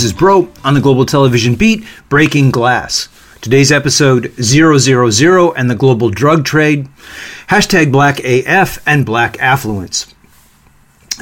This is Broe on the Global Television Beat, Breaking Glass. Today's episode 000 and the global drug trade, hashtag Black AF and Black Affluence.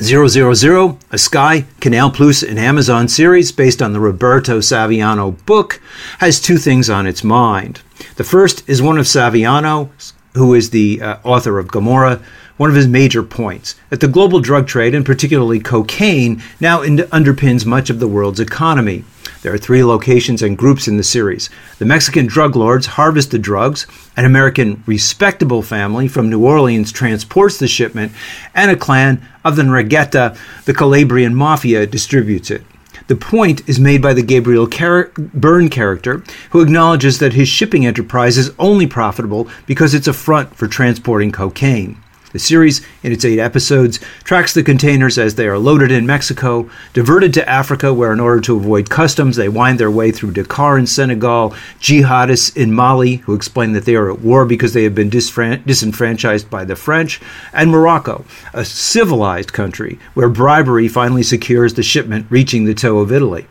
000, a Sky, Canal Plus, and Amazon series based on the Roberto Saviano book, has two things on its mind. The first is one of Saviano, who is the uh, author of Gomorrah, one of his major points that the global drug trade, and particularly cocaine, now in- underpins much of the world's economy. There are three locations and groups in the series. The Mexican drug lords harvest the drugs, an American respectable family from New Orleans transports the shipment, and a clan of the Ndrangheta, the Calabrian mafia, distributes it. The point is made by the Gabriel Car- Byrne character, who acknowledges that his shipping enterprise is only profitable because it's a front for transporting cocaine. The series, in its eight episodes, tracks the containers as they are loaded in Mexico, diverted to Africa, where, in order to avoid customs, they wind their way through Dakar in Senegal, jihadists in Mali, who explain that they are at war because they have been disfran- disenfranchised by the French, and Morocco, a civilized country where bribery finally secures the shipment reaching the toe of Italy.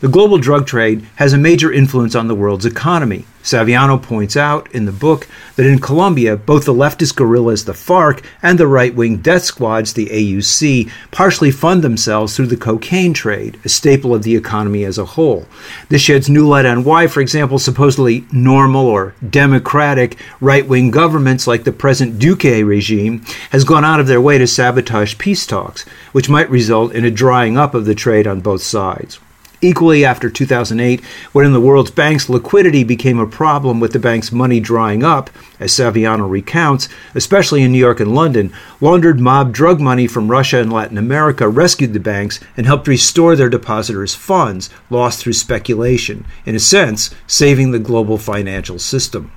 The global drug trade has a major influence on the world's economy. Saviano points out in the book that in Colombia, both the leftist guerrillas, the FARC, and the right wing death squads, the AUC, partially fund themselves through the cocaine trade, a staple of the economy as a whole. This sheds new light on why, for example, supposedly normal or democratic right wing governments like the present Duque regime has gone out of their way to sabotage peace talks, which might result in a drying up of the trade on both sides. Equally, after 2008, when in the world's banks liquidity became a problem with the bank's money drying up, as Saviano recounts, especially in New York and London, laundered mob drug money from Russia and Latin America rescued the banks and helped restore their depositors' funds lost through speculation, in a sense, saving the global financial system.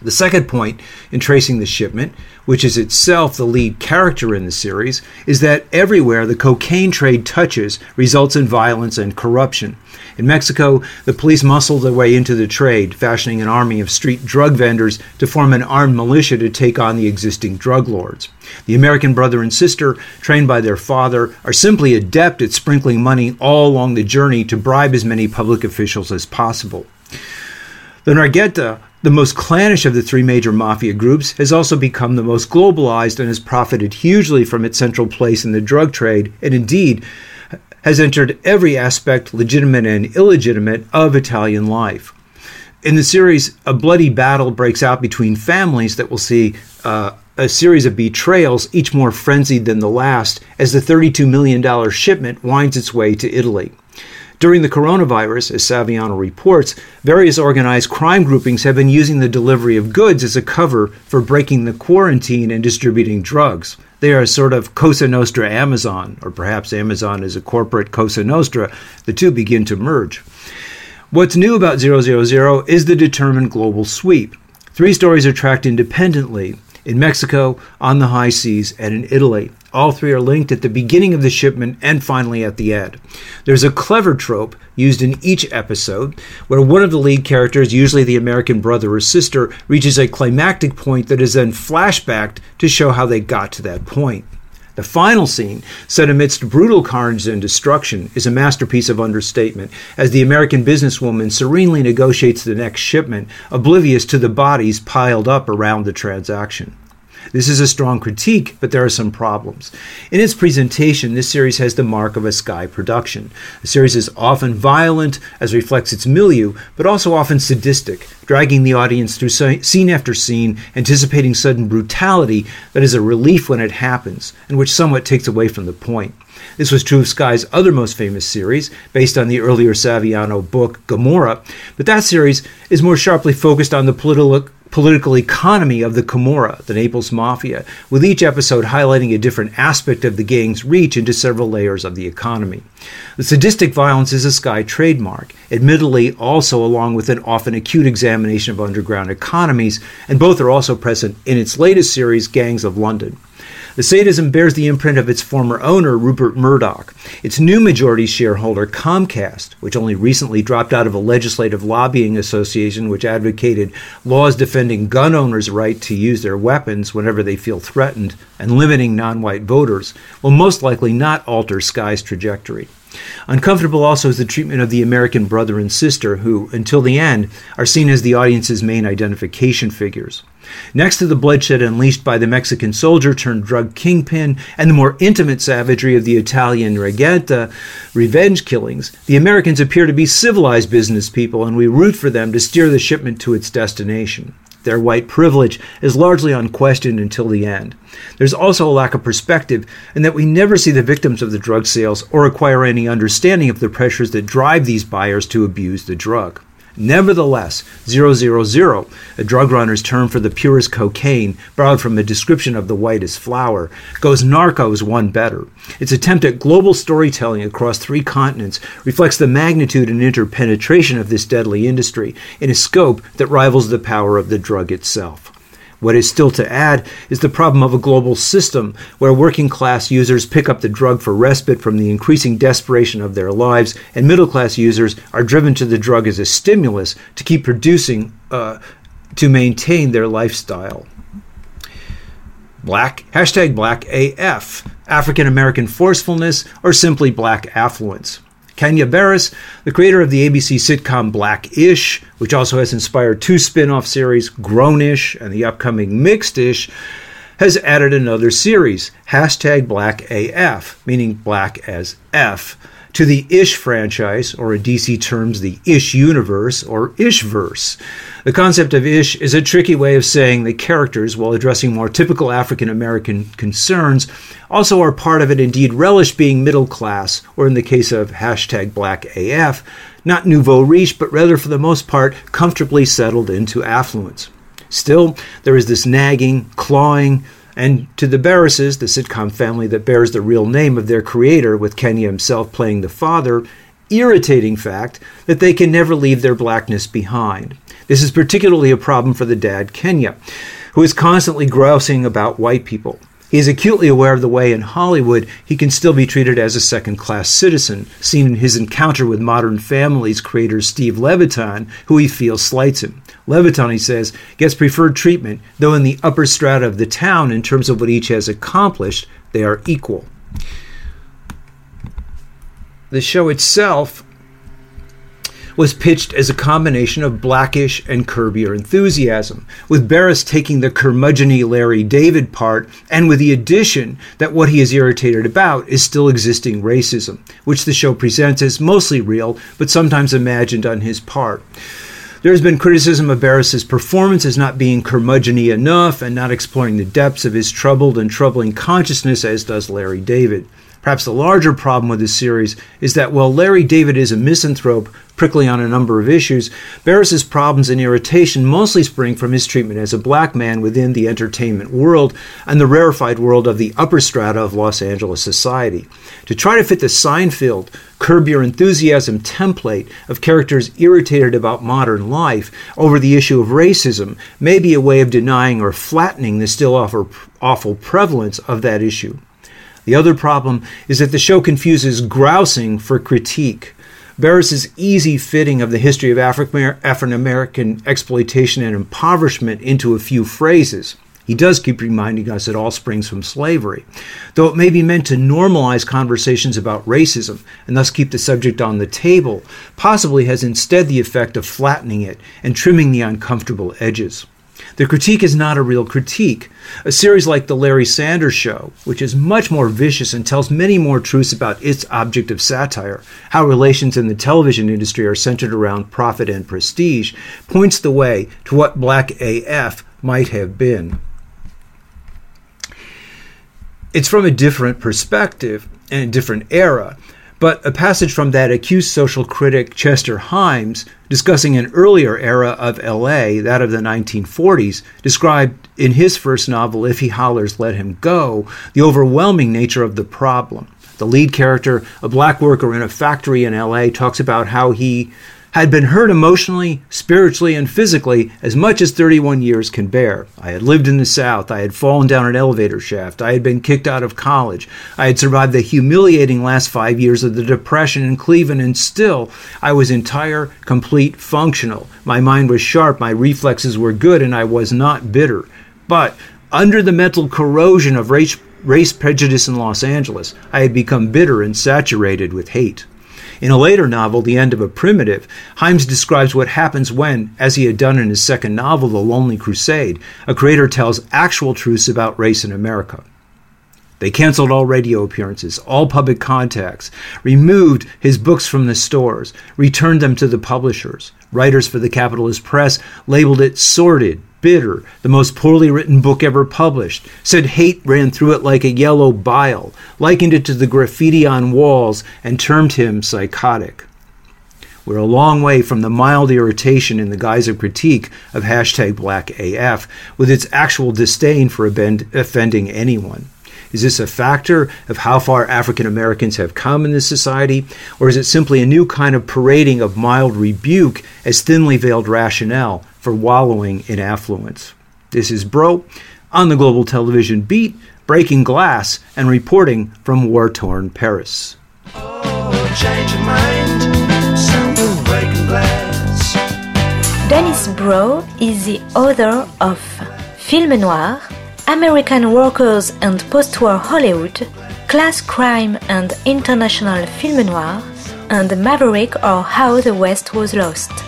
The second point in tracing the shipment, which is itself the lead character in the series, is that everywhere the cocaine trade touches results in violence and corruption. In Mexico, the police muscle their way into the trade, fashioning an army of street drug vendors to form an armed militia to take on the existing drug lords. The American brother and sister, trained by their father, are simply adept at sprinkling money all along the journey to bribe as many public officials as possible. The Ndrangheta the most clannish of the three major mafia groups has also become the most globalized and has profited hugely from its central place in the drug trade, and indeed has entered every aspect, legitimate and illegitimate, of Italian life. In the series, a bloody battle breaks out between families that will see uh, a series of betrayals, each more frenzied than the last, as the $32 million shipment winds its way to Italy. During the coronavirus, as Saviano reports, various organized crime groupings have been using the delivery of goods as a cover for breaking the quarantine and distributing drugs. They are sort of Cosa Nostra Amazon, or perhaps Amazon is a corporate Cosa Nostra. The two begin to merge. What's new about 000 is the determined global sweep. Three stories are tracked independently in Mexico, on the high seas, and in Italy. All three are linked at the beginning of the shipment and finally at the end. There's a clever trope used in each episode where one of the lead characters, usually the American brother or sister, reaches a climactic point that is then flashbacked to show how they got to that point. The final scene, set amidst brutal carnage and destruction, is a masterpiece of understatement as the American businesswoman serenely negotiates the next shipment, oblivious to the bodies piled up around the transaction. This is a strong critique, but there are some problems. In its presentation, this series has the mark of a Sky production. The series is often violent, as reflects its milieu, but also often sadistic, dragging the audience through scene after scene, anticipating sudden brutality that is a relief when it happens, and which somewhat takes away from the point. This was true of Sky's other most famous series, based on the earlier Saviano book Gomorrah, but that series is more sharply focused on the political political economy of the Camorra, the Naples Mafia, with each episode highlighting a different aspect of the gang's reach into several layers of the economy. The sadistic violence is a Sky trademark, admittedly, also along with an often acute examination of underground economies, and both are also present in its latest series, Gangs of London. The sadism bears the imprint of its former owner, Rupert Murdoch. Its new majority shareholder, Comcast, which only recently dropped out of a legislative lobbying association which advocated laws defending gun owners' right to use their weapons whenever they feel threatened and limiting non white voters, will most likely not alter Sky's trajectory. Uncomfortable also is the treatment of the American brother and sister, who, until the end, are seen as the audience's main identification figures. Next to the bloodshed unleashed by the Mexican soldier turned drug kingpin and the more intimate savagery of the Italian Ndrangheta revenge killings, the Americans appear to be civilized business people, and we root for them to steer the shipment to its destination. Their white privilege is largely unquestioned until the end. There's also a lack of perspective in that we never see the victims of the drug sales or acquire any understanding of the pressures that drive these buyers to abuse the drug. Nevertheless, 000, a drug runner's term for the purest cocaine, borrowed from a description of the whitest flower, goes narcos one better. Its attempt at global storytelling across three continents reflects the magnitude and interpenetration of this deadly industry in a scope that rivals the power of the drug itself. What is still to add is the problem of a global system where working class users pick up the drug for respite from the increasing desperation of their lives, and middle class users are driven to the drug as a stimulus to keep producing, uh, to maintain their lifestyle. Black, hashtag black AF, African American forcefulness, or simply black affluence. Kenya Barris, the creator of the ABC sitcom Black-ish, which also has inspired two spin-off series, Grownish and the upcoming Mixed-ish, has added another series, hashtag Black AF, meaning black as F, to the Ish franchise, or in DC terms, the Ish universe or Ishverse. The concept of Ish is a tricky way of saying that characters, while addressing more typical African American concerns, also are part of it, indeed relish being middle class, or in the case of hashtag Black AF, not nouveau riche, but rather for the most part comfortably settled into affluence. Still, there is this nagging, clawing, and to the Barrises, the sitcom family that bears the real name of their creator, with Kenya himself playing the father, irritating fact that they can never leave their blackness behind. This is particularly a problem for the dad, Kenya, who is constantly grousing about white people. He is acutely aware of the way in Hollywood he can still be treated as a second class citizen, seen in his encounter with Modern Family's creator Steve Levitan, who he feels slights him. Levitan, he says, gets preferred treatment, though in the upper strata of the town, in terms of what each has accomplished, they are equal. The show itself was pitched as a combination of Black-ish and Curb Your Enthusiasm, with Barris taking the curmudgeony Larry David part, and with the addition that what he is irritated about is still existing racism, which the show presents as mostly real, but sometimes imagined on his part. There has been criticism of Barris's performance as not being curmudgeony enough and not exploring the depths of his troubled and troubling consciousness as does Larry David. Perhaps the larger problem with this series is that while Larry David is a misanthrope, prickly on a number of issues, Barris's problems and irritation mostly spring from his treatment as a black man within the entertainment world and the rarefied world of the upper strata of Los Angeles society. To try to fit the Seinfeld curb your enthusiasm template of characters irritated about modern life over the issue of racism may be a way of denying or flattening the still awful prevalence of that issue. The other problem is that the show confuses grousing for critique. Barris's easy fitting of the history of African American exploitation and impoverishment into a few phrases. He does keep reminding us it all springs from slavery, though it may be meant to normalize conversations about racism and thus keep the subject on the table, possibly has instead the effect of flattening it and trimming the uncomfortable edges. The critique is not a real critique. A series like The Larry Sanders Show, which is much more vicious and tells many more truths about its object of satire, how relations in the television industry are centered around profit and prestige, points the way to what Black AF might have been. It's from a different perspective and a different era, but a passage from that accused social critic Chester Himes, discussing an earlier era of LA, that of the 1940s, described in his first novel, If He Hollers, Let Him Go, the overwhelming nature of the problem. The lead character, a black worker in a factory in LA, talks about how he had been hurt emotionally, spiritually, and physically as much as 31 years can bear. I had lived in the South. I had fallen down an elevator shaft. I had been kicked out of college. I had survived the humiliating last five years of the Depression in Cleveland, and still I was entire, complete, functional. My mind was sharp, my reflexes were good, and I was not bitter. But under the mental corrosion of race, race prejudice in Los Angeles, I had become bitter and saturated with hate. In a later novel, The End of a Primitive, Himes describes what happens when, as he had done in his second novel, The Lonely Crusade, a creator tells actual truths about race in America. They canceled all radio appearances, all public contacts, removed his books from the stores, returned them to the publishers. Writers for the Capitalist Press labeled it sordid, bitter, the most poorly written book ever published, said hate ran through it like a yellow bile, likened it to the graffiti on walls, and termed him psychotic. We're a long way from the mild irritation in the guise of critique of hashtag BlackAF, with its actual disdain for offending anyone. Is this a factor of how far African Americans have come in this society, or is it simply a new kind of parading of mild rebuke as thinly veiled rationale for wallowing in affluence? This is Broe on the Global Television Beat, breaking glass and reporting from war torn Paris. Oh, Dennis Broe is the author of Film Noir, American Workers and Post-War Hollywood, Class Crime and International Film Noir, and Maverick or How the West Was Lost.